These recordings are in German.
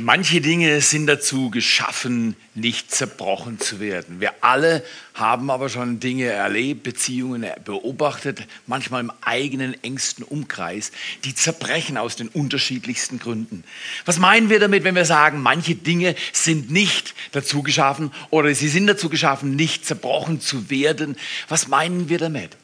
Manche Dinge sind dazu geschaffen, nicht zerbrochen zu werden. Wir alle haben aber schon Dinge erlebt, Beziehungen beobachtet, manchmal im eigenen engsten Umkreis, die zerbrechen aus den unterschiedlichsten Gründen. Was meinen wir damit, wenn wir sagen, manche Dinge sind nicht dazu geschaffen oder sie sind dazu geschaffen, nicht zerbrochen zu werden? Was meinen wir damit?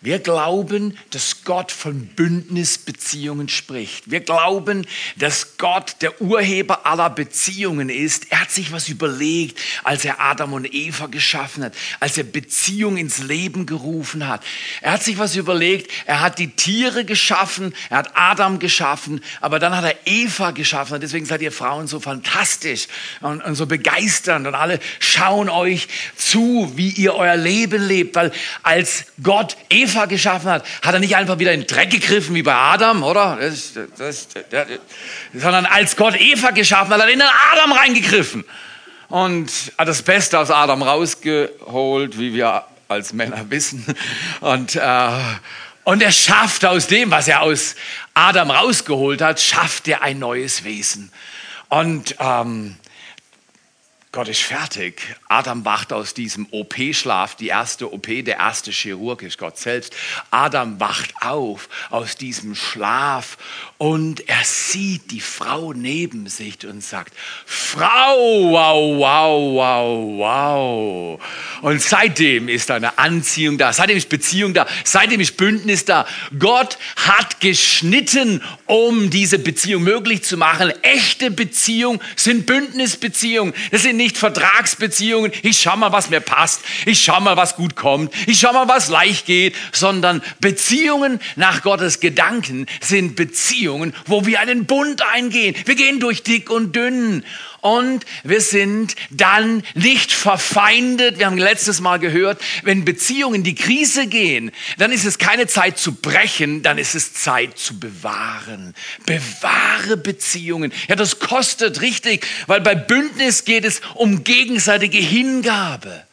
Wir glauben, dass Gott von Bündnisbeziehungen spricht. Wir glauben, dass Gott der Urheber aller Beziehungen ist. Er hat sich was überlegt, als er Adam und Eva geschaffen hat, als er Beziehung ins Leben gerufen hat. Er hat sich was überlegt. Er hat die Tiere geschaffen. Er hat Adam geschaffen. Aber dann hat er Eva geschaffen. Und deswegen seid ihr Frauen so fantastisch und, und so begeisternd. Und alle schauen euch zu, wie ihr euer Leben lebt. Weil als Gott Eva Eva geschaffen hat, hat er nicht einfach wieder in den Dreck gegriffen wie bei Adam, oder? Das, das, das, sondern als Gott Eva geschaffen hat, hat er in den Adam reingegriffen und hat das Beste aus Adam rausgeholt, wie wir als Männer wissen. Und, äh, und er schafft aus dem, was er aus Adam rausgeholt hat, schafft er ein neues Wesen. Und ähm, Gott ist fertig. Adam wacht aus diesem OP-Schlaf, die erste OP, der erste Chirurg ist Gott selbst. Adam wacht auf aus diesem Schlaf und er sieht die Frau neben sich und sagt, Frau, wow, wow, wow, wow. Und seitdem ist eine Anziehung da, seitdem ist Beziehung da, seitdem ist Bündnis da. Gott hat geschnitten, um diese Beziehung möglich zu machen. Echte Beziehungen sind Bündnisbeziehungen. Das sind nicht Vertragsbeziehungen. Ich schau mal, was mir passt. Ich schau mal, was gut kommt. Ich schau mal, was leicht geht. Sondern Beziehungen nach Gottes Gedanken sind Beziehungen, wo wir einen Bund eingehen. Wir gehen durch dick und dünn und wir sind dann nicht verfeindet. Wir haben letztes Mal gehört, wenn Beziehungen in die Krise gehen, dann ist es keine Zeit zu brechen, dann ist es Zeit zu bewahren. Bewahre Beziehungen. Ja, das kostet richtig, weil bei Bündnis geht es um gegenseitige Hingabe.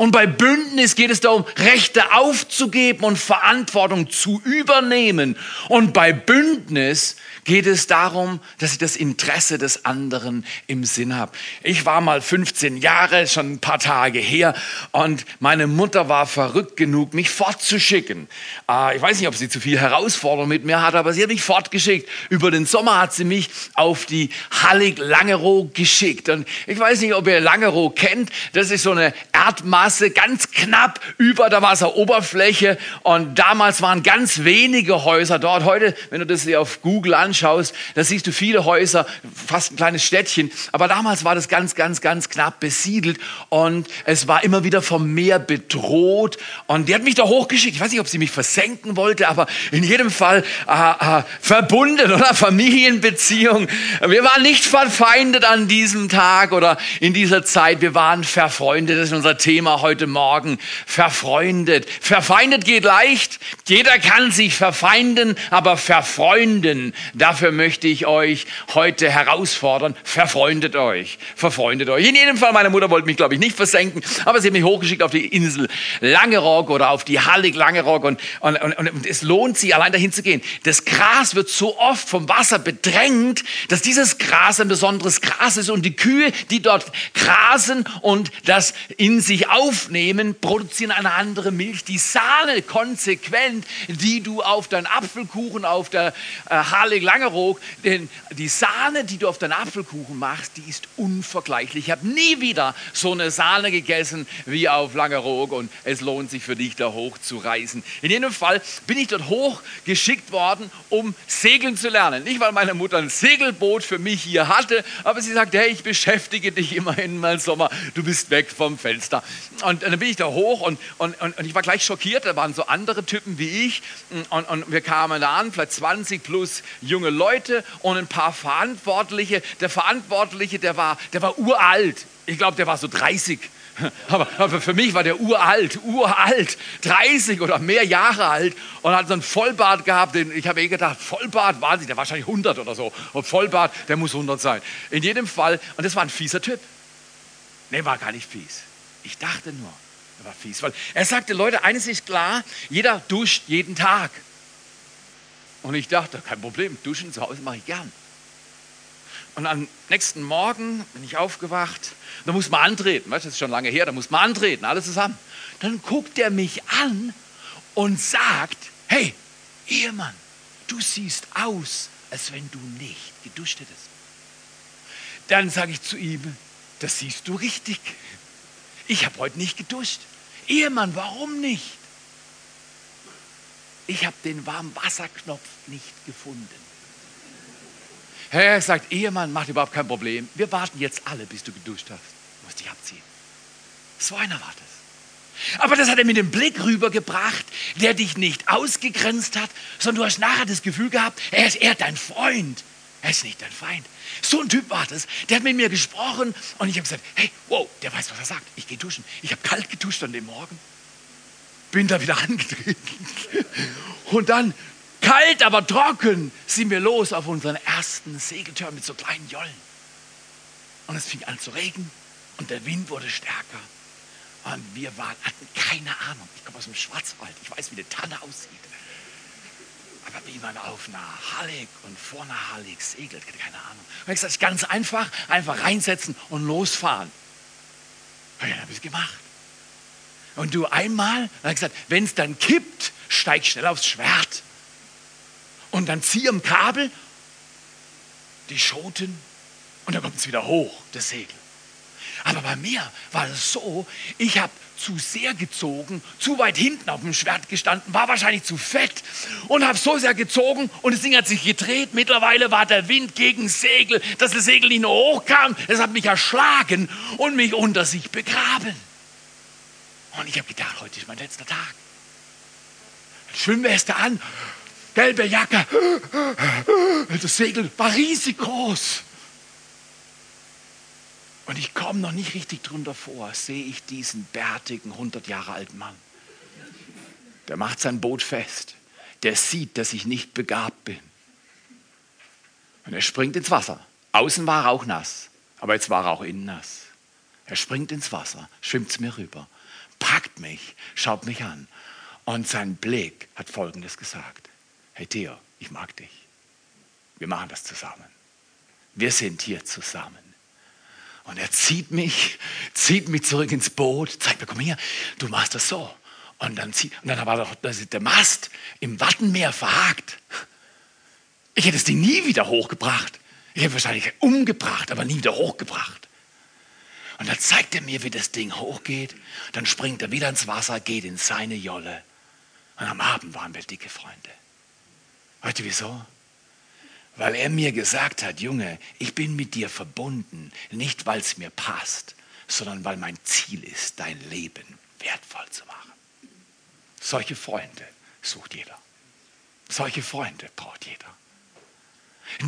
Und bei Bündnis geht es darum, Rechte aufzugeben und Verantwortung zu übernehmen. Und bei Bündnis geht es darum, dass ich das Interesse des anderen im Sinn habe. Ich war mal 15 Jahre, schon ein paar Tage her, und meine Mutter war verrückt genug, mich fortzuschicken. Äh, ich weiß nicht, ob sie zu viel Herausforderung mit mir hatte, aber sie hat mich fortgeschickt. Über den Sommer hat sie mich auf die Hallig Langerow geschickt. Und ich weiß nicht, ob ihr Langerow kennt. Das ist so eine Erdmasse, ganz knapp über der Wasseroberfläche. Und damals waren ganz wenige Häuser dort. Heute, wenn du das dir auf Google anschaust, anschaust, da siehst du viele Häuser, fast ein kleines Städtchen. Aber damals war das ganz, ganz, ganz knapp besiedelt und es war immer wieder vom Meer bedroht. Und die hat mich da hochgeschickt. Ich weiß nicht, ob sie mich versenken wollte, aber in jedem Fall äh, äh, verbunden oder Familienbeziehung. Wir waren nicht verfeindet an diesem Tag oder in dieser Zeit. Wir waren verfreundet. Das ist unser Thema heute Morgen. Verfreundet. Verfeindet geht leicht. Jeder kann sich verfeinden, aber verfreunden, Dafür möchte ich euch heute herausfordern. Verfreundet euch. Verfreundet euch. In jedem Fall, meine Mutter wollte mich, glaube ich, nicht versenken, aber sie hat mich hochgeschickt auf die Insel Langerock oder auf die Hallig Langerock und, und, und, und es lohnt sich, allein dahin zu gehen. Das Gras wird so oft vom Wasser bedrängt, dass dieses Gras ein besonderes Gras ist und die Kühe, die dort grasen und das in sich aufnehmen, produzieren eine andere Milch. Die Sahne konsequent, die du auf deinen Apfelkuchen, auf der äh, Hallig Langeroog, denn die Sahne, die du auf deinen Apfelkuchen machst, die ist unvergleichlich. Ich habe nie wieder so eine Sahne gegessen wie auf Langeroog und es lohnt sich für dich, da hoch zu reisen. In jedem Fall bin ich dort hoch geschickt worden, um segeln zu lernen. Nicht, weil meine Mutter ein Segelboot für mich hier hatte, aber sie sagte, hey, ich beschäftige dich immerhin mal Sommer, du bist weg vom Fenster. Und dann bin ich da hoch und, und, und, ich war gleich schockiert, da waren so andere Typen wie ich und, und wir kamen da an, vielleicht 20 plus junge junge Leute und ein paar Verantwortliche. Der Verantwortliche, der war, der war uralt. Ich glaube, der war so 30. Aber, aber, für mich war der uralt, uralt, 30 oder mehr Jahre alt und hat so einen Vollbart gehabt. Den, ich habe eh gedacht, Vollbart, Wahnsinn, der war wahrscheinlich 100 oder so. Und Vollbart, der muss 100 sein. In jedem Fall, und das war ein fieser Typ. Nee, war gar nicht fies. Ich dachte nur, er war fies. Weil er sagte, Leute, eines ist klar, jeder duscht jeden Tag. Und ich dachte, kein Problem, duschen zu Hause mache ich gern. Und am nächsten Morgen bin ich aufgewacht. Da muss man antreten. Weißt, das ist schon lange her. Da muss man antreten, alle zusammen. Dann guckt er mich an und sagt: Hey, Ehemann, du siehst aus, als wenn du nicht geduscht hättest. Dann sage ich zu ihm: Das siehst du richtig. Ich habe heute nicht geduscht. Ehemann, warum nicht? Ich habe den Warmwasserknopf nicht gefunden. Er sagt, Ehemann macht überhaupt kein Problem. Wir warten jetzt alle, bis du geduscht hast. Du musst dich abziehen. So einer war das. Aber das hat er mit dem Blick rübergebracht, der dich nicht ausgegrenzt hat, sondern du hast nachher das Gefühl gehabt, er ist eher dein Freund. Er ist nicht dein Feind. So ein Typ war das. Der hat mit mir gesprochen und ich habe gesagt, hey, wow, der weiß, was er sagt. Ich gehe duschen. Ich habe kalt geduscht an dem Morgen. Bin da wieder angetreten. Und dann kalt, aber trocken, sind wir los auf unseren ersten Segeltörn mit so kleinen Jollen. Und es fing an zu regnen und der Wind wurde stärker. Und wir waren, hatten keine Ahnung. Ich komme aus dem Schwarzwald. Ich weiß, wie eine Tanne aussieht. Aber wie man auf einer Hallig und vor einer Hallig segelt, keine Ahnung. Und ich sage, ganz einfach, einfach reinsetzen und losfahren. Und dann habe ich es gemacht. Und du einmal, dann ich gesagt, wenn es dann kippt, steig schnell aufs Schwert und dann zieh am Kabel die Schoten und dann kommt es wieder hoch, das Segel. Aber bei mir war es so, ich habe zu sehr gezogen, zu weit hinten auf dem Schwert gestanden, war wahrscheinlich zu fett und habe so sehr gezogen und das Ding hat sich gedreht. Mittlerweile war der Wind gegen Segel, dass das Segel nicht nur hochkam, es hat mich erschlagen und mich unter sich begraben. Und ich habe gedacht, heute ist mein letzter Tag. Schwimmweste an, gelbe Jacke. Das Segel war riesig groß. Und ich komme noch nicht richtig drunter vor, sehe ich diesen bärtigen, 100 Jahre alten Mann. Der macht sein Boot fest. Der sieht, dass ich nicht begabt bin. Und er springt ins Wasser. Außen war er auch nass, aber jetzt war er auch innen nass. Er springt ins Wasser, schwimmt zu mir rüber, packt mich, schaut mich an. Und sein Blick hat Folgendes gesagt hey Theo, ich mag dich. Wir machen das zusammen. Wir sind hier zusammen. Und er zieht mich, zieht mich zurück ins Boot, zeigt mir, komm her, du machst das so. Und dann, zieht, und dann war doch der Mast im Wattenmeer verhakt. Ich hätte das Ding nie wieder hochgebracht. Ich hätte wahrscheinlich umgebracht, aber nie wieder hochgebracht. Dann zeigt er mir, wie das Ding hochgeht. Dann springt er wieder ins Wasser, geht in seine Jolle. Und am Abend waren wir dicke Freunde. Du wieso? Weil er mir gesagt hat, Junge, ich bin mit dir verbunden, nicht weil es mir passt, sondern weil mein Ziel ist, dein Leben wertvoll zu machen. Solche Freunde sucht jeder. Solche Freunde braucht jeder.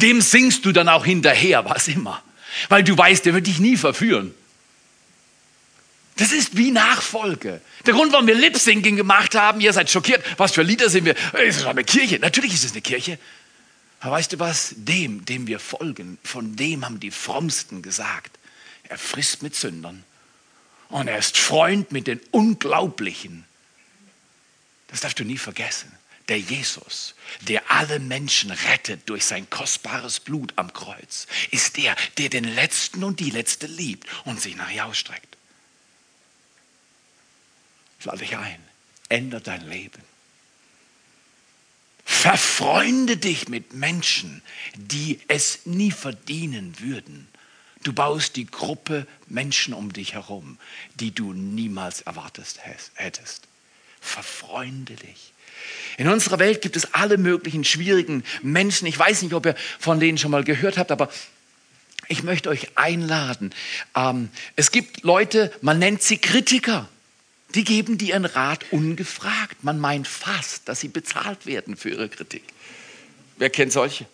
Dem singst du dann auch hinterher, was immer. Weil du weißt, der wird dich nie verführen. Das ist wie Nachfolge. Der Grund, warum wir Lip-Syncing gemacht haben, ihr seid schockiert, was für Lieder sind wir? Es ist eine Kirche. Natürlich ist es eine Kirche. Aber weißt du was? Dem, dem wir folgen, von dem haben die Frommsten gesagt, er frisst mit Sündern und er ist Freund mit den Unglaublichen. Das darfst du nie vergessen. Der Jesus, der alle Menschen rettet durch sein kostbares Blut am Kreuz, ist der, der den Letzten und die Letzte liebt und sich nach ihr ausstreckt. Ich lade dich ein. Änder dein Leben. Verfreunde dich mit Menschen, die es nie verdienen würden. Du baust die Gruppe Menschen um dich herum, die du niemals erwartet hättest. Verfreunde dich. In unserer Welt gibt es alle möglichen schwierigen Menschen. Ich weiß nicht, ob ihr von denen schon mal gehört habt, aber ich möchte euch einladen. Ähm, es gibt Leute, man nennt sie Kritiker. Die geben dir einen Rat ungefragt. Man meint fast, dass sie bezahlt werden für ihre Kritik. Wer kennt solche?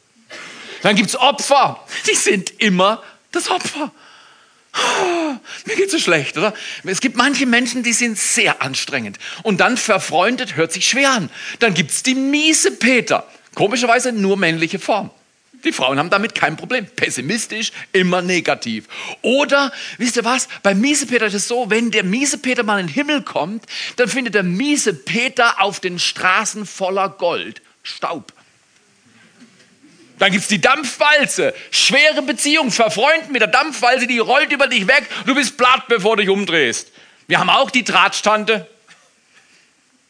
Dann gibt es Opfer. Die sind immer das Opfer. Oh, mir geht so schlecht, oder? Es gibt manche Menschen, die sind sehr anstrengend. Und dann verfreundet hört sich schwer an. Dann gibt es die miese Peter. Komischerweise nur männliche Form. Die Frauen haben damit kein Problem. Pessimistisch, immer negativ. Oder, wisst ihr was, bei Miesepeter ist es so, wenn der Miesepeter mal in den Himmel kommt, dann findet der Miesepeter auf den Straßen voller Gold Staub. Dann gibt es die Dampfwalze. Schwere Beziehung, verfreundet mit der Dampfwalze, die rollt über dich weg. Du bist platt, bevor du dich umdrehst. Wir haben auch die Drahtstante.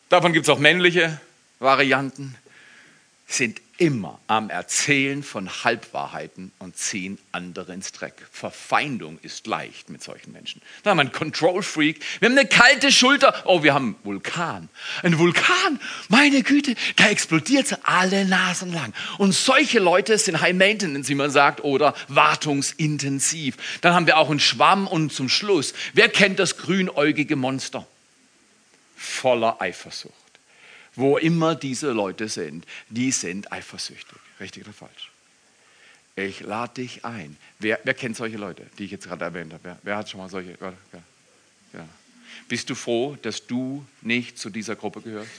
Davon gibt es auch männliche Varianten. Sind immer am Erzählen von Halbwahrheiten und ziehen andere ins Dreck. Verfeindung ist leicht mit solchen Menschen. Dann haben wir einen Control Freak. Wir haben eine kalte Schulter. Oh, wir haben einen Vulkan. Ein Vulkan, meine Güte, da explodiert alle Nasen lang. Und solche Leute sind High Maintenance, wie man sagt, oder wartungsintensiv. Dann haben wir auch einen Schwamm und zum Schluss, wer kennt das grünäugige Monster? Voller Eifersucht wo immer diese Leute sind, die sind eifersüchtig. Richtig oder falsch? Ich lade dich ein. Wer, wer, kennt solche Leute, die ich jetzt gerade erwähnt habe? Wer, wer hat schon mal solche? Ja, ja. Bist du froh, dass du nicht zu dieser Gruppe gehörst?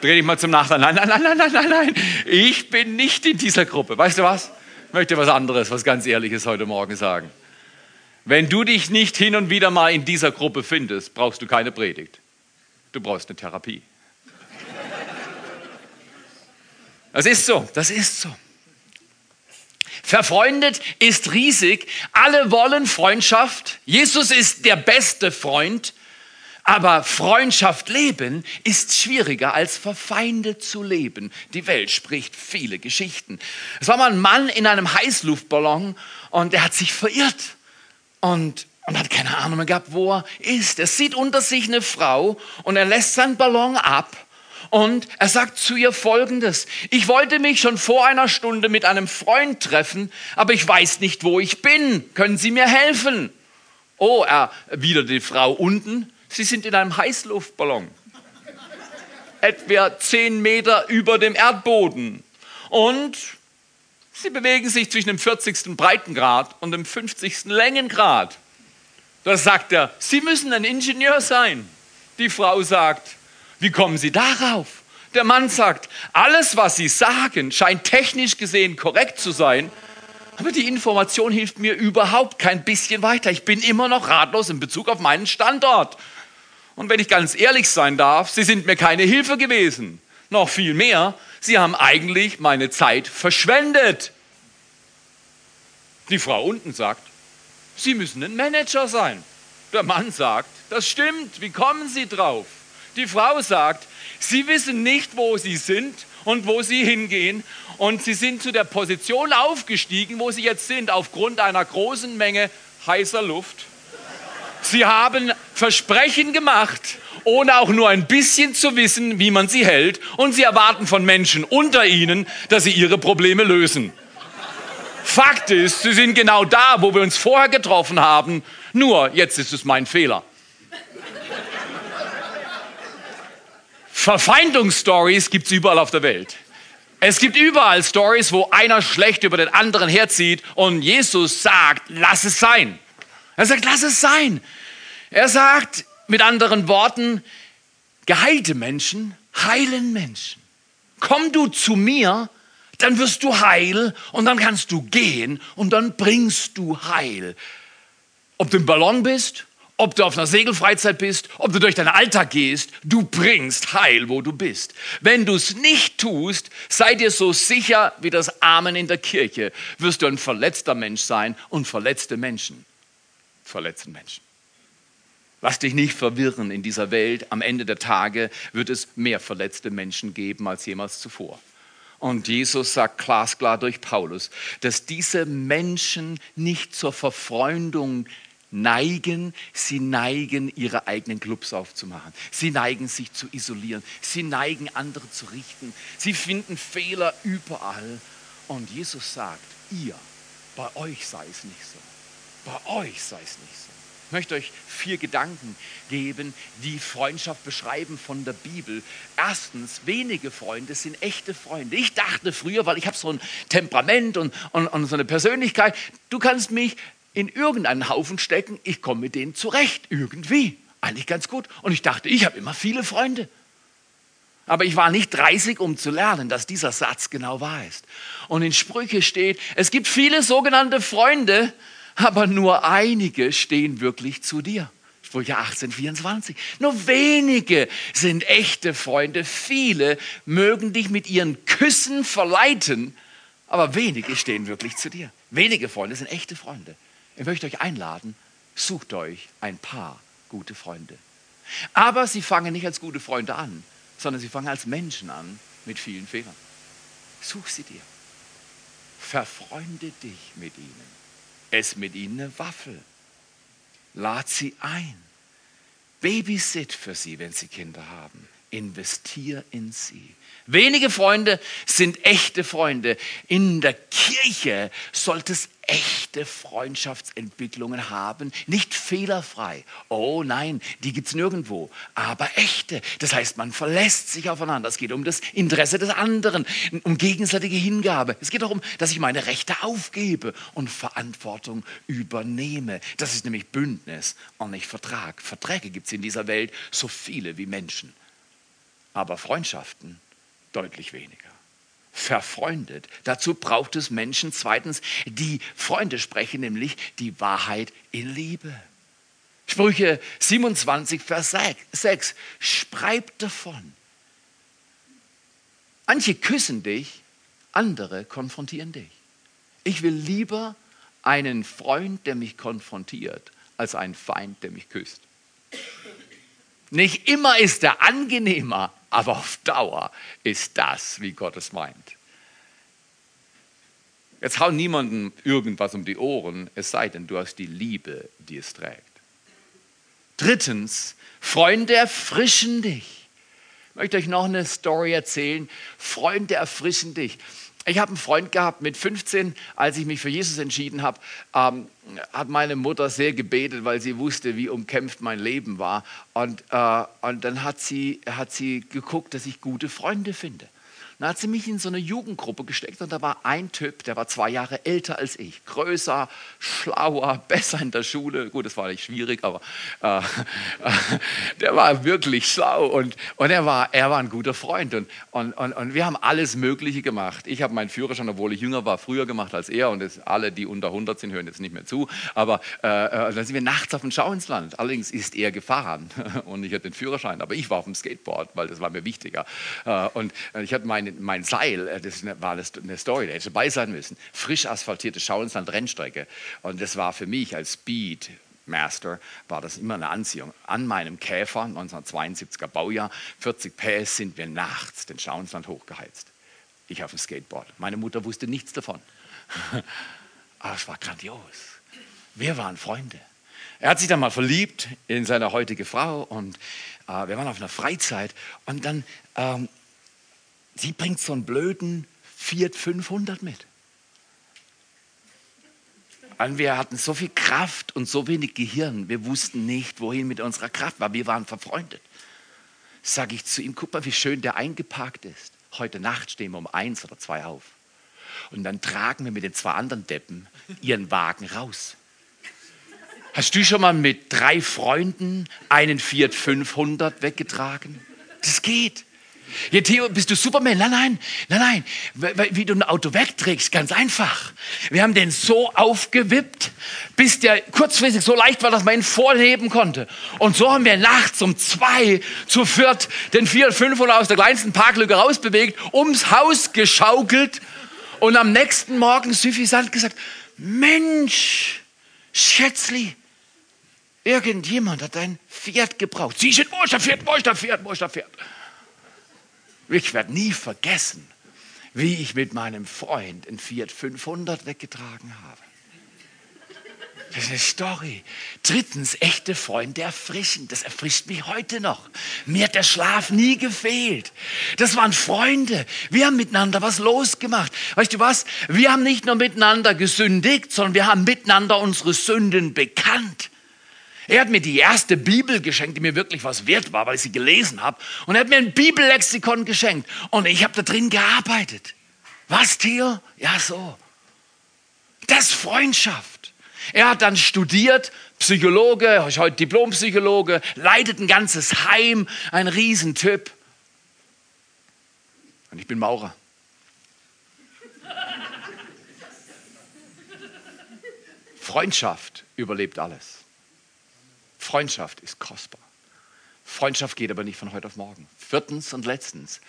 Dreh dich mal zum Nachteil. Nein, nein, nein, nein, nein, nein, nein. Ich bin nicht in dieser Gruppe. Weißt du was? Ich möchte was anderes, was ganz Ehrliches heute Morgen sagen. Wenn du dich nicht hin und wieder mal in dieser Gruppe findest, brauchst du keine Predigt. Du brauchst eine Therapie. Das ist so, das ist so. Verfreundet ist riesig. Alle wollen Freundschaft. Jesus ist der beste Freund. Aber Freundschaft leben ist schwieriger als verfeindet zu leben. Die Welt spricht viele Geschichten. Es war mal ein Mann in einem Heißluftballon und er hat sich verirrt und, und hat keine Ahnung mehr gehabt, wo er ist. Er sieht unter sich eine Frau und er lässt seinen Ballon ab und er sagt zu ihr Folgendes. Ich wollte mich schon vor einer Stunde mit einem Freund treffen, aber ich weiß nicht, wo ich bin. Können Sie mir helfen? Oh, er wieder die Frau unten. Sie sind in einem Heißluftballon. Etwa zehn Meter über dem Erdboden. Und sie bewegen sich zwischen dem 40. Breitengrad und dem 50. Längengrad. Da sagt er, Sie müssen ein Ingenieur sein. Die Frau sagt, wie kommen Sie darauf? Der Mann sagt, alles, was Sie sagen, scheint technisch gesehen korrekt zu sein, aber die Information hilft mir überhaupt kein bisschen weiter. Ich bin immer noch ratlos in Bezug auf meinen Standort. Und wenn ich ganz ehrlich sein darf, Sie sind mir keine Hilfe gewesen. Noch viel mehr, Sie haben eigentlich meine Zeit verschwendet. Die Frau unten sagt, Sie müssen ein Manager sein. Der Mann sagt, das stimmt, wie kommen Sie drauf? Die Frau sagt, sie wissen nicht, wo sie sind und wo sie hingehen. Und sie sind zu der Position aufgestiegen, wo sie jetzt sind, aufgrund einer großen Menge heißer Luft. Sie haben Versprechen gemacht, ohne auch nur ein bisschen zu wissen, wie man sie hält. Und sie erwarten von Menschen unter ihnen, dass sie ihre Probleme lösen. Fakt ist, sie sind genau da, wo wir uns vorher getroffen haben. Nur, jetzt ist es mein Fehler. Verfeindungsstories gibt es überall auf der Welt. Es gibt überall Stories, wo einer schlecht über den anderen herzieht und Jesus sagt, lass es sein. Er sagt, lass es sein. Er sagt mit anderen Worten, geheilte Menschen heilen Menschen. Komm du zu mir, dann wirst du heil und dann kannst du gehen und dann bringst du Heil. Ob du im Ballon bist ob du auf einer Segelfreizeit bist, ob du durch deinen Alltag gehst, du bringst Heil, wo du bist. Wenn du es nicht tust, sei dir so sicher wie das Amen in der Kirche, wirst du ein verletzter Mensch sein und verletzte Menschen verletzen Menschen. Lass dich nicht verwirren in dieser Welt. Am Ende der Tage wird es mehr verletzte Menschen geben als jemals zuvor. Und Jesus sagt glasklar durch Paulus, dass diese Menschen nicht zur Verfreundung neigen, sie neigen, ihre eigenen Clubs aufzumachen. Sie neigen, sich zu isolieren. Sie neigen, andere zu richten. Sie finden Fehler überall. Und Jesus sagt, ihr, bei euch sei es nicht so. Bei euch sei es nicht so. Ich möchte euch vier Gedanken geben, die Freundschaft beschreiben von der Bibel. Erstens, wenige Freunde sind echte Freunde. Ich dachte früher, weil ich habe so ein Temperament und, und, und so eine Persönlichkeit, du kannst mich in irgendeinen Haufen stecken, ich komme mit denen zurecht, irgendwie. Eigentlich ganz gut. Und ich dachte, ich habe immer viele Freunde. Aber ich war nicht 30, um zu lernen, dass dieser Satz genau wahr ist. Und in Sprüche steht, es gibt viele sogenannte Freunde, aber nur einige stehen wirklich zu dir. Sprüche 18, 24. Nur wenige sind echte Freunde. Viele mögen dich mit ihren Küssen verleiten, Aber wenige stehen wirklich zu dir. Wenige Freunde sind echte Freunde. Ich möchte euch einladen, sucht euch ein paar gute Freunde. Aber sie fangen nicht als gute Freunde an, sondern sie fangen als Menschen an mit vielen Fehlern. Such sie dir. Verfreunde dich mit ihnen. Ess mit ihnen eine Waffel. Lad sie ein. Babysit für sie, wenn sie Kinder haben. Investier in sie. Wenige Freunde sind echte Freunde. In der Kirche sollte es echte Freundschaftsentwicklungen haben, nicht fehlerfrei. Oh nein, die gibt es nirgendwo, aber echte. Das heißt, man verlässt sich aufeinander. Es geht um das Interesse des anderen, um gegenseitige Hingabe. Es geht darum, dass ich meine Rechte aufgebe und Verantwortung übernehme. Das ist nämlich Bündnis und nicht Vertrag. Verträge gibt es in dieser Welt so viele wie Menschen, aber Freundschaften deutlich weniger verfreundet. Dazu braucht es Menschen, zweitens, die Freunde sprechen, nämlich die Wahrheit in Liebe. Sprüche 27, Vers 6. Schreib davon. Manche küssen dich, andere konfrontieren dich. Ich will lieber einen Freund, der mich konfrontiert, als einen Feind, der mich küsst. Nicht immer ist er angenehmer, aber auf Dauer ist das, wie Gott es meint. Jetzt hau niemandem irgendwas um die Ohren, es sei denn, du hast die Liebe, die es trägt. Drittens, Freunde erfrischen dich. Ich möchte euch noch eine Story erzählen. Freunde erfrischen dich. Ich habe einen Freund gehabt mit 15, als ich mich für Jesus entschieden habe, ähm, hat meine Mutter sehr gebetet, weil sie wusste, wie umkämpft mein Leben war. Und, äh, und dann hat sie, hat sie geguckt, dass ich gute Freunde finde. Dann hat sie mich in so eine Jugendgruppe gesteckt und da war ein Typ, der war zwei Jahre älter als ich. Größer, schlauer, besser in der Schule. Gut, das war nicht schwierig, aber äh, der war wirklich schlau und, und er, war, er war ein guter Freund. Und, und, und, und wir haben alles Mögliche gemacht. Ich habe meinen Führerschein, obwohl ich jünger war, früher gemacht als er. Und das, alle, die unter 100 sind, hören jetzt nicht mehr zu. Aber äh, äh, dann sind wir nachts auf dem Schau ins Land. Allerdings ist er gefahren und ich hatte den Führerschein. Aber ich war auf dem Skateboard, weil das war mir wichtiger. Äh, und ich hatte meine mein Seil, äh, das war eine Story, da hätte dabei sein müssen. Frisch asphaltierte Schauinsland Rennstrecke. Und das war für mich als Speed Master war das immer eine Anziehung. An meinem Käfer, 1972er Baujahr, 40 PS, sind wir nachts den Schauinsland hochgeheizt. Ich auf dem Skateboard. Meine Mutter wusste nichts davon. Aber es war grandios. Wir waren Freunde. Er hat sich dann mal verliebt in seine heutige Frau und äh, wir waren auf einer Freizeit und dann ähm, Sie bringt so einen blöden Fiat 500 mit. Und wir hatten so viel Kraft und so wenig Gehirn. Wir wussten nicht, wohin mit unserer Kraft war. Wir waren verfreundet. Sage ich zu ihm, guck mal, wie schön der eingeparkt ist. Heute Nacht stehen wir um eins oder zwei auf. Und dann tragen wir mit den zwei anderen Deppen ihren Wagen raus. Hast du schon mal mit drei Freunden einen Fiat 500 weggetragen? Das geht. Ja, Theo, bist du Superman? Nein, nein, nein, nein. Wie du ein Auto wegträgst, ganz einfach. Wir haben den so aufgewippt, bis der kurzfristig so leicht war, dass man ihn vorheben konnte. Und so haben wir nachts um zwei zu viert den 400, aus der kleinsten Parklücke rausbewegt, ums Haus geschaukelt und am nächsten Morgen suffisant gesagt, Mensch, Schätzli, irgendjemand hat ein Pferd gebraucht. Sie sind, wo ist der Pferd, wo ist der Pferd, wo ist der Pferd? Ich werde nie vergessen, wie ich mit meinem Freund ein Fiat 500 weggetragen habe. Das ist eine Story. Drittens, echte Freunde erfrischen. Das erfrischt mich heute noch. Mir hat der Schlaf nie gefehlt. Das waren Freunde. Wir haben miteinander was losgemacht. Weißt du was? Wir haben nicht nur miteinander gesündigt, sondern wir haben miteinander unsere Sünden bekannt. Er hat mir die erste Bibel geschenkt, die mir wirklich was wert war, weil ich sie gelesen habe. Und er hat mir ein Bibellexikon geschenkt. Und ich habe da drin gearbeitet. Was, Theo? Ja, so. Das ist Freundschaft. Er hat dann studiert, Psychologe, heute Diplompsychologe, leitet ein ganzes Heim, ein Riesentyp. Und ich bin Maurer. Freundschaft überlebt alles. Freundschaft ist kostbar. Freundschaft geht aber nicht von heute auf morgen. Viertens und letztens,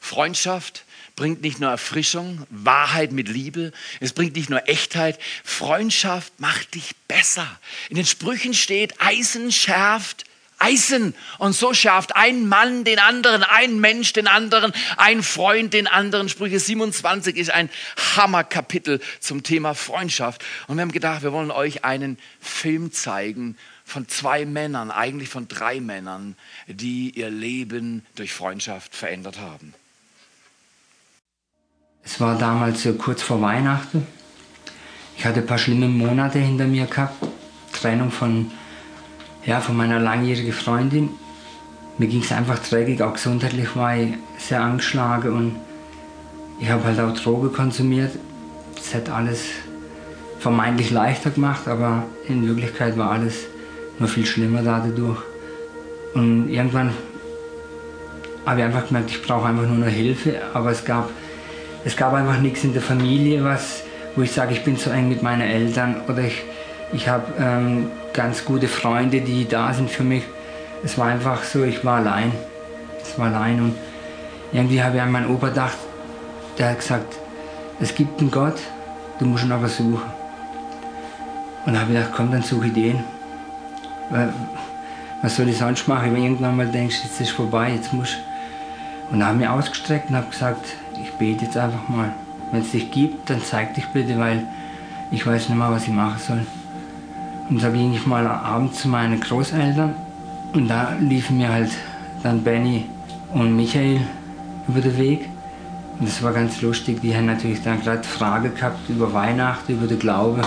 Freundschaft bringt nicht nur Erfrischung, Wahrheit mit Liebe, es bringt nicht nur Echtheit, Freundschaft macht dich besser. In den Sprüchen steht, Eisen schärft Eisen. Und so schärft ein Mann den anderen, ein Mensch den anderen, ein Freund den anderen. Sprüche 27 ist ein Hammerkapitel zum Thema Freundschaft. Und wir haben gedacht, wir wollen euch einen Film zeigen von zwei Männern, eigentlich von drei Männern, die ihr Leben durch Freundschaft verändert haben. Es war damals so kurz vor Weihnachten. Ich hatte ein paar schlimme Monate hinter mir gehabt. Trennung von ja, von meiner langjährigen Freundin. Mir ging es einfach dreckig, auch gesundheitlich war ich sehr angeschlagen und ich habe halt auch Drogen konsumiert. Das hat alles vermeintlich leichter gemacht, aber in Wirklichkeit war alles nur viel schlimmer dadurch. Und irgendwann habe ich einfach gemerkt, ich brauche einfach nur noch Hilfe, aber es gab, es gab einfach nichts in der Familie, was, wo ich sage, ich bin so eng mit meinen Eltern oder ich, ich habe ähm, ganz gute Freunde, die da sind für mich. Es war einfach so, ich war allein. Ich war allein und irgendwie habe ich an meinen Opa gedacht, der hat gesagt, es gibt einen Gott, du musst ihn aber suchen. Und da habe ich gedacht, komm, dann suche ich den. Weil, was soll ich sonst machen, wenn irgendwann mal denkst, jetzt ist vorbei, jetzt muss Und dann habe ich ausgestreckt und habe gesagt, ich bete jetzt einfach mal. Wenn es dich gibt, dann zeig dich bitte, weil ich weiß nicht mehr, was ich machen soll. Und da ging ich mal abends zu meinen Großeltern und da liefen mir halt dann Benny und Michael über den Weg. Und das war ganz lustig. Die haben natürlich dann gerade Frage gehabt über Weihnachten, über den Glaube.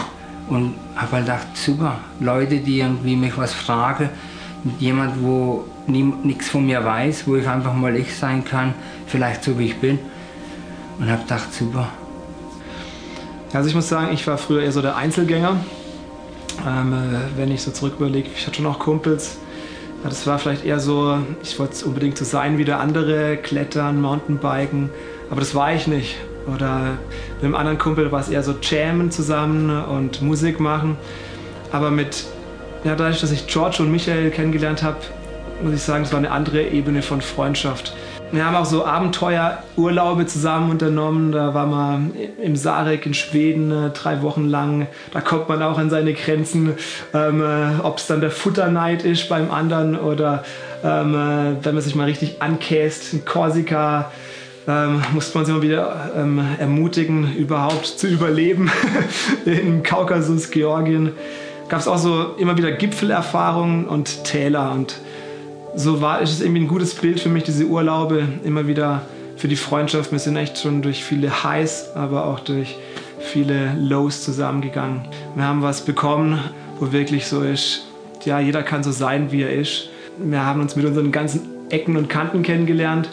Und habe halt gedacht, super, Leute, die irgendwie mich was fragen, jemand, wo nichts von mir weiß, wo ich einfach mal ich sein kann, vielleicht so wie ich bin. Und habe gedacht, super. Also ich muss sagen, ich war früher eher so der Einzelgänger. Ähm, äh, wenn ich so zurück überlege, ich hatte schon auch Kumpels. Das war vielleicht eher so, ich wollte unbedingt so sein wie der andere, klettern, Mountainbiken, aber das war ich nicht. Oder mit einem anderen Kumpel war es eher so Jammen zusammen und Musik machen. Aber mit, ja, dadurch, dass ich George und Michael kennengelernt habe, muss ich sagen, es war eine andere Ebene von Freundschaft. Wir haben auch so Abenteuerurlaube zusammen unternommen. Da war man im Sarek in Schweden äh, drei Wochen lang. Da kommt man auch an seine Grenzen, ähm, äh, ob es dann der Futterneid ist beim anderen oder ähm, äh, wenn man sich mal richtig ankäst. In Korsika ähm, musste man sich immer wieder ähm, ermutigen, überhaupt zu überleben. Im Kaukasus, Georgien gab es auch so immer wieder Gipfelerfahrungen und Täler und so war, ist es irgendwie ein gutes Bild für mich, diese Urlaube, immer wieder für die Freundschaft. Wir sind echt schon durch viele Highs, aber auch durch viele Lows zusammengegangen. Wir haben was bekommen, wo wirklich so ist, ja, jeder kann so sein, wie er ist. Wir haben uns mit unseren ganzen Ecken und Kanten kennengelernt,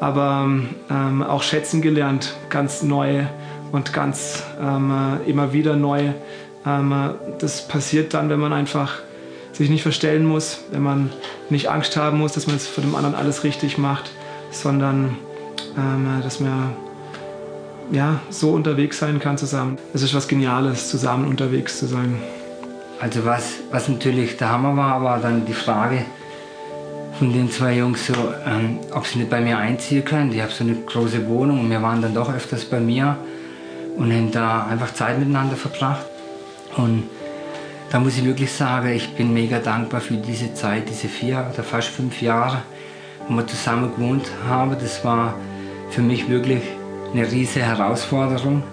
aber ähm, auch schätzen gelernt, ganz neu und ganz ähm, immer wieder neu. Ähm, das passiert dann, wenn man einfach sich nicht verstellen muss, wenn man nicht Angst haben muss, dass man es für den anderen alles richtig macht, sondern ähm, dass man ja, so unterwegs sein kann zusammen. Es ist was Geniales, zusammen unterwegs zu sein. Also was, was natürlich der Hammer war, war dann die Frage von den zwei Jungs, so, ähm, ob sie nicht bei mir einziehen können. Ich habe so eine große Wohnung und wir waren dann doch öfters bei mir und haben da einfach Zeit miteinander verbracht. Und da muss ich wirklich sagen, ich bin mega dankbar für diese Zeit, diese vier oder fast fünf Jahre, wo wir zusammen gewohnt haben. Das war für mich wirklich eine riesige Herausforderung.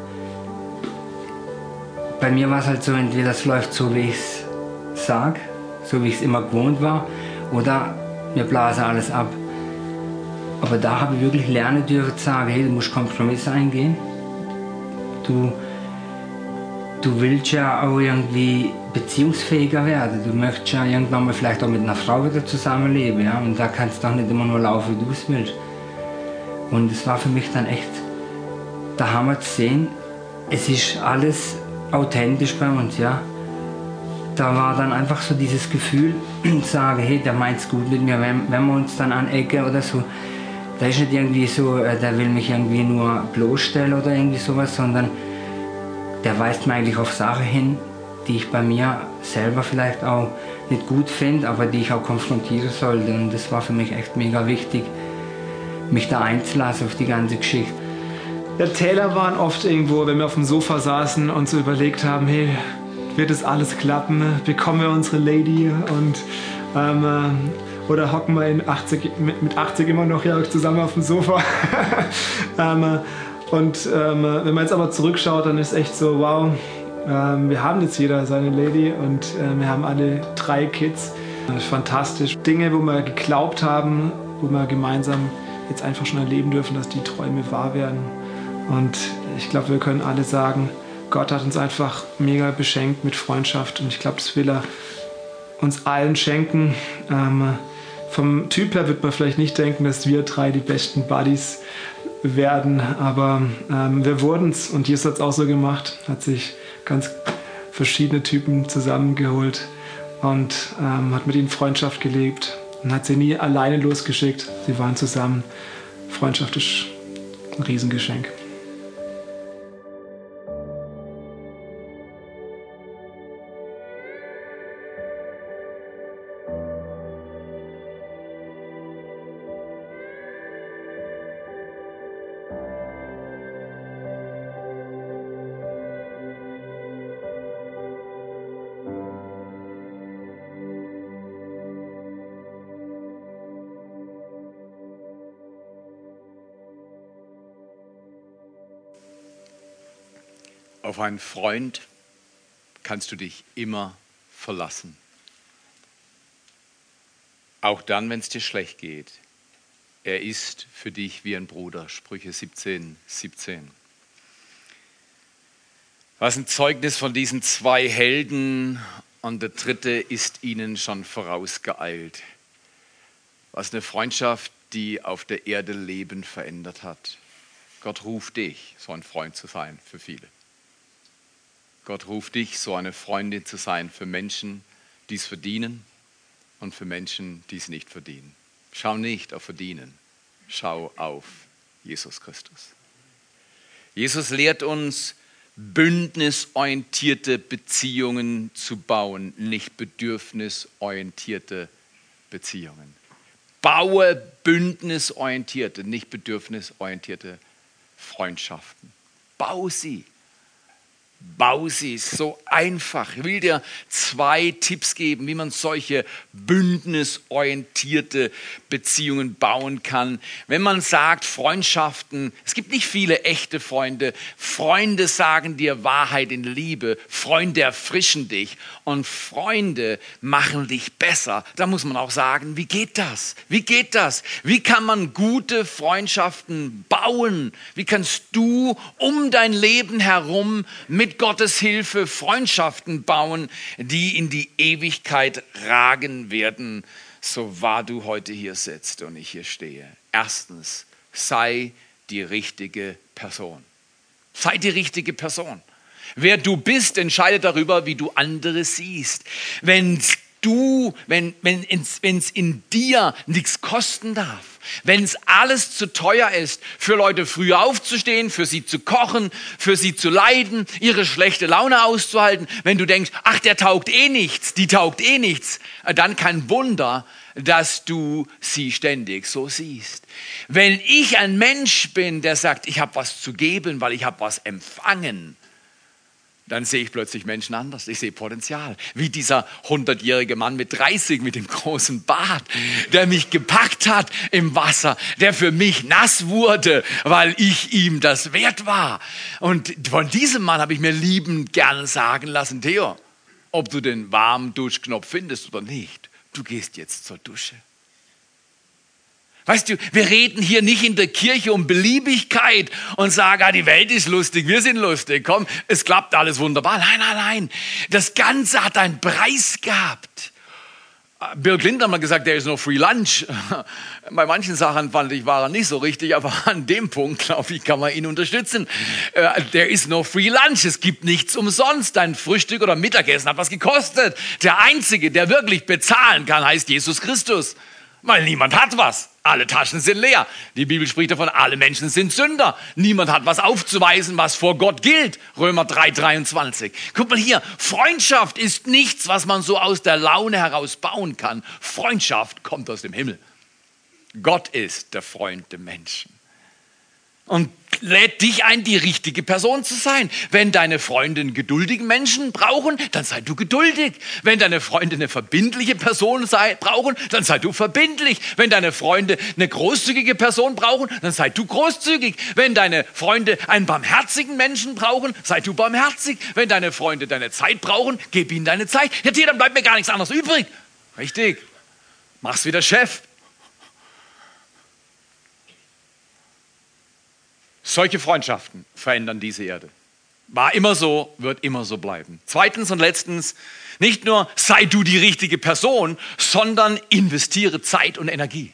Bei mir war es halt so, entweder es läuft so, wie ich es sage, so wie ich es immer gewohnt war, oder wir blasen alles ab. Aber da habe ich wirklich lernen dürfen zu sagen, hey, du musst Kompromisse eingehen. Du du willst ja auch irgendwie beziehungsfähiger werden. Du möchtest ja irgendwann mal vielleicht auch mit einer Frau wieder zusammenleben. Ja? Und da kannst du doch nicht immer nur laufen, wie du es willst. Und es war für mich dann echt der Hammer zu sehen, es ist alles authentisch bei uns. Ja? Da war dann einfach so dieses Gefühl, zu sagen, hey, der meint es gut mit mir, wenn, wenn wir uns dann anecken oder so. Da ist nicht irgendwie so, äh, der will mich irgendwie nur bloßstellen oder irgendwie sowas, sondern der weist mir eigentlich auf Sachen hin, die ich bei mir selber vielleicht auch nicht gut finde, aber die ich auch konfrontieren sollte. Und das war für mich echt mega wichtig. mich da einzulassen auf die ganze Geschichte. Ja, Täler waren oft irgendwo, wenn wir auf dem Sofa saßen und so überlegt haben, hey, wird es alles klappen? Bekommen wir unsere Lady? Und ähm, äh, oder hocken wir in 80, mit, mit 80 immer noch ja, zusammen auf dem Sofa? ähm, äh, und ähm, äh, wenn man jetzt aber zurückschaut, dann ist echt so, wow, ähm, wir haben jetzt jeder seine Lady und äh, wir haben alle drei Kids. Fantastisch. Dinge, wo wir geglaubt haben, wo wir gemeinsam jetzt einfach schon erleben dürfen, dass die Träume wahr werden. Und ich glaube, wir können alle sagen, Gott hat uns einfach mega beschenkt mit Freundschaft und ich glaube, das will er uns allen schenken. Ähm, vom Typ her wird man vielleicht nicht denken, dass wir drei die besten Buddies werden, aber ähm, wir wurden es und Jesus hat es auch so gemacht, hat sich ganz verschiedene Typen zusammengeholt und ähm, hat mit ihnen Freundschaft gelebt und hat sie nie alleine losgeschickt. Sie waren zusammen. Freundschaft ist ein Riesengeschenk. Auf einen Freund kannst du dich immer verlassen. Auch dann, wenn es dir schlecht geht. Er ist für dich wie ein Bruder. Sprüche 17, 17. Was ein Zeugnis von diesen zwei Helden und der dritte ist ihnen schon vorausgeeilt. Was eine Freundschaft, die auf der Erde Leben verändert hat. Gott ruft dich, so ein Freund zu sein für viele. Gott ruft dich, so eine Freundin zu sein für Menschen, die es verdienen und für Menschen, die es nicht verdienen. Schau nicht auf Verdienen, schau auf Jesus Christus. Jesus lehrt uns, bündnisorientierte Beziehungen zu bauen, nicht bedürfnisorientierte Beziehungen. Baue bündnisorientierte, nicht bedürfnisorientierte Freundschaften. Bau sie. Bau sie so einfach. Ich will dir zwei Tipps geben, wie man solche bündnisorientierte Beziehungen bauen kann. Wenn man sagt, Freundschaften, es gibt nicht viele echte Freunde. Freunde sagen dir Wahrheit in Liebe. Freunde erfrischen dich und Freunde machen dich besser. Da muss man auch sagen, wie geht das? Wie geht das? Wie kann man gute Freundschaften bauen? Wie kannst du um dein Leben herum mit mit Gottes Hilfe Freundschaften bauen, die in die Ewigkeit ragen werden, so wahr du heute hier sitzt und ich hier stehe. Erstens, sei die richtige Person. Sei die richtige Person. Wer du bist, entscheidet darüber, wie du andere siehst. Wenn du, wenn wenn es in dir nichts kosten darf, wenn es alles zu teuer ist, für Leute früh aufzustehen, für sie zu kochen, für sie zu leiden, ihre schlechte Laune auszuhalten, wenn du denkst, ach, der taugt eh nichts, die taugt eh nichts, dann kein Wunder, dass du sie ständig so siehst. Wenn ich ein Mensch bin, der sagt, ich habe was zu geben, weil ich habe was empfangen, dann sehe ich plötzlich Menschen anders. Ich sehe Potenzial. Wie dieser hundertjährige Mann mit 30 mit dem großen Bart, der mich gepackt hat im Wasser, der für mich nass wurde, weil ich ihm das wert war. Und von diesem Mann habe ich mir liebend gern sagen lassen, Theo, ob du den warmen Duschknopf findest oder nicht, du gehst jetzt zur Dusche. Weißt du, wir reden hier nicht in der Kirche um Beliebigkeit und sagen, ah, die Welt ist lustig, wir sind lustig, komm, es klappt alles wunderbar. Nein, nein, nein. Das Ganze hat einen Preis gehabt. Bill Clinton hat mal gesagt, there is no free lunch. Bei manchen Sachen fand ich, war er nicht so richtig, aber an dem Punkt, glaube ich, kann man ihn unterstützen. Äh, there is no free lunch. Es gibt nichts umsonst. Dein Frühstück oder Mittagessen hat was gekostet. Der Einzige, der wirklich bezahlen kann, heißt Jesus Christus. Weil niemand hat was. Alle Taschen sind leer. Die Bibel spricht davon, alle Menschen sind Sünder. Niemand hat was aufzuweisen, was vor Gott gilt. Römer 3, 23. Guck mal hier, Freundschaft ist nichts, was man so aus der Laune heraus bauen kann. Freundschaft kommt aus dem Himmel. Gott ist der Freund der Menschen. Und lädt dich ein, die richtige Person zu sein. Wenn deine Freunde einen geduldigen Menschen brauchen, dann sei du geduldig. Wenn deine Freunde eine verbindliche Person sei, brauchen, dann sei du verbindlich. Wenn deine Freunde eine großzügige Person brauchen, dann sei du großzügig. Wenn deine Freunde einen barmherzigen Menschen brauchen, sei du barmherzig. Wenn deine Freunde deine Zeit brauchen, gib ihnen deine Zeit. Ja, dir, dann bleibt mir gar nichts anderes übrig. Richtig. Mach's wie der Chef. Solche Freundschaften verändern diese Erde. War immer so, wird immer so bleiben. Zweitens und letztens, nicht nur sei du die richtige Person, sondern investiere Zeit und Energie.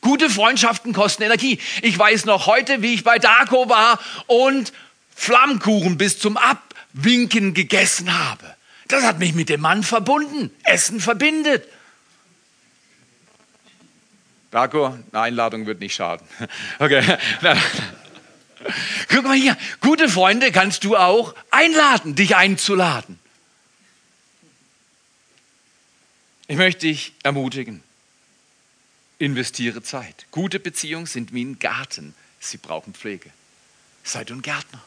Gute Freundschaften kosten Energie. Ich weiß noch heute, wie ich bei Daco war und Flammkuchen bis zum Abwinken gegessen habe. Das hat mich mit dem Mann verbunden. Essen verbindet. Daco, eine Einladung wird nicht schaden. Okay. Guck mal hier, gute Freunde kannst du auch einladen, dich einzuladen. Ich möchte dich ermutigen. Investiere Zeit. Gute Beziehungen sind wie ein Garten. Sie brauchen Pflege. Sei du ein Gärtner.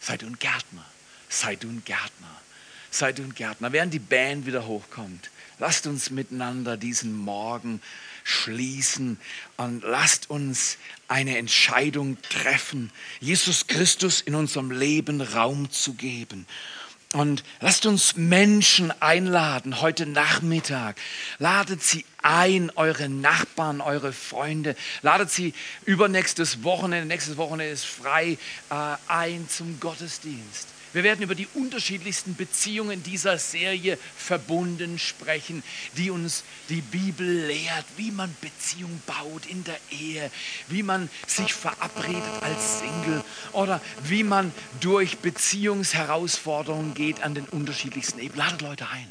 Sei du ein Gärtner. Sei du ein Gärtner. Sei du ein Gärtner. Während die Band wieder hochkommt, lasst uns miteinander diesen Morgen schließen und lasst uns eine Entscheidung treffen, Jesus Christus in unserem Leben Raum zu geben. Und lasst uns Menschen einladen heute Nachmittag. Ladet sie ein, eure Nachbarn, eure Freunde. Ladet sie übernächstes Wochenende, nächstes Wochenende ist frei, äh, ein zum Gottesdienst. Wir werden über die unterschiedlichsten Beziehungen dieser Serie verbunden sprechen, die uns die Bibel lehrt, wie man Beziehung baut in der Ehe, wie man sich verabredet als Single oder wie man durch Beziehungsherausforderungen geht an den unterschiedlichsten Ebenen. Ladet Leute ein.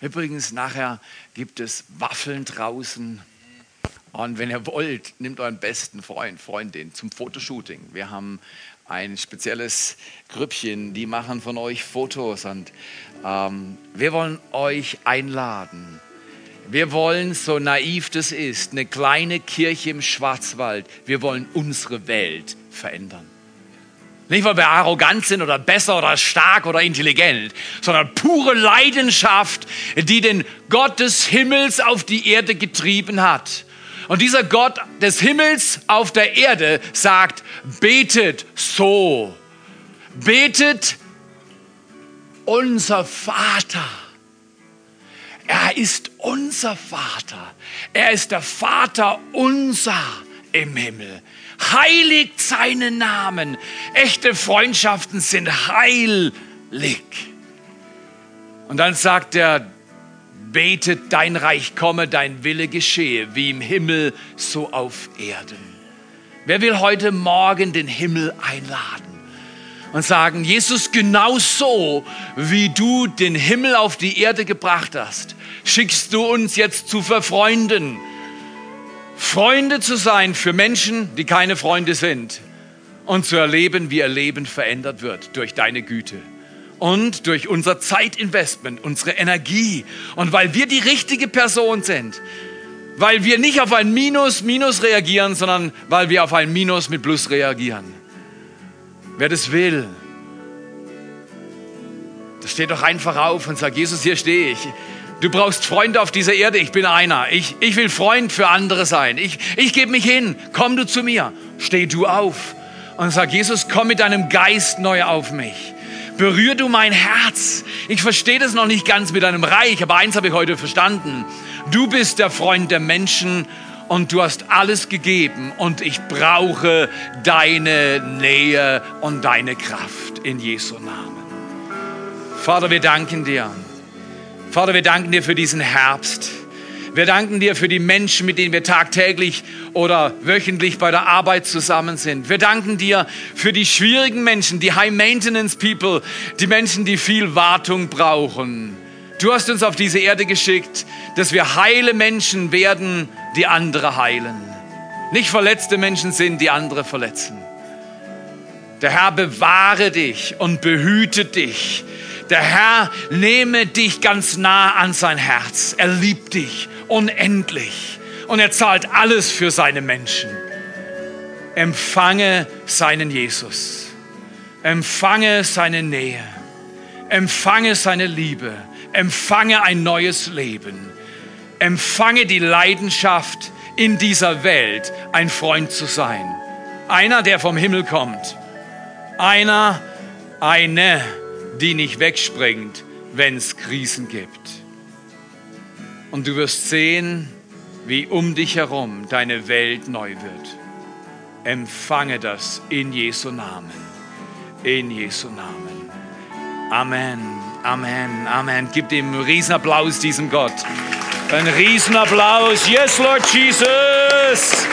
Übrigens, nachher gibt es Waffeln draußen. Und wenn ihr wollt, nehmt euren besten Freund, Freundin zum Fotoshooting. Wir haben ein spezielles Grüppchen, die machen von euch Fotos und ähm, wir wollen euch einladen. Wir wollen, so naiv das ist, eine kleine Kirche im Schwarzwald. Wir wollen unsere Welt verändern. Nicht, weil wir arrogant sind oder besser oder stark oder intelligent, sondern pure Leidenschaft, die den Gott des Himmels auf die Erde getrieben hat. Und dieser Gott des Himmels auf der Erde sagt, betet so. Betet unser Vater. Er ist unser Vater. Er ist der Vater unser im Himmel. Heiligt seinen Namen. Echte Freundschaften sind heilig. Und dann sagt er, betet, dein Reich komme, dein Wille geschehe, wie im Himmel, so auf Erden. Wer will heute Morgen den Himmel einladen und sagen, Jesus, genau so, wie du den Himmel auf die Erde gebracht hast, schickst du uns jetzt zu verfreunden. Freunde zu sein für Menschen, die keine Freunde sind und zu erleben, wie ihr Leben verändert wird durch deine Güte und durch unser Zeitinvestment, unsere Energie und weil wir die richtige Person sind, weil wir nicht auf ein Minus Minus reagieren, sondern weil wir auf ein Minus mit Plus reagieren. Wer das will, das steht doch einfach auf und sagt, Jesus, hier stehe ich. Du brauchst Freunde auf dieser Erde, ich bin einer. Ich, ich will Freund für andere sein. Ich, ich gebe mich hin, komm du zu mir. Steh du auf und sag, Jesus, komm mit deinem Geist neu auf mich berühr du mein Herz. Ich verstehe das noch nicht ganz mit deinem Reich, aber eins habe ich heute verstanden. Du bist der Freund der Menschen und du hast alles gegeben und ich brauche deine Nähe und deine Kraft in Jesu Namen. Vater, wir danken dir. Vater, wir danken dir für diesen Herbst. Wir danken dir für die Menschen, mit denen wir tagtäglich oder wöchentlich bei der Arbeit zusammen sind. Wir danken dir für die schwierigen Menschen, die High-Maintenance-People, die Menschen, die viel Wartung brauchen. Du hast uns auf diese Erde geschickt, dass wir heile Menschen werden, die andere heilen. Nicht verletzte Menschen sind, die andere verletzen. Der Herr bewahre dich und behüte dich. Der Herr nehme dich ganz nah an sein Herz. Er liebt dich unendlich. und er zahlt alles für seine Menschen. Empfange seinen Jesus. Empfange seine Nähe. Empfange seine Liebe. Empfange ein neues Leben. Empfange die Leidenschaft in dieser Welt, ein Freund zu sein. Einer, der vom Himmel kommt. Einer, eine, die nicht wegspringt, wenn es Krisen gibt. Und du wirst sehen, wie um dich herum deine Welt neu wird. Empfange das in Jesu Namen. In Jesu Namen. Amen. Amen. Amen. Gib dem einen Riesenapplaus diesem Gott. Ein Riesenapplaus. Yes, Lord Jesus.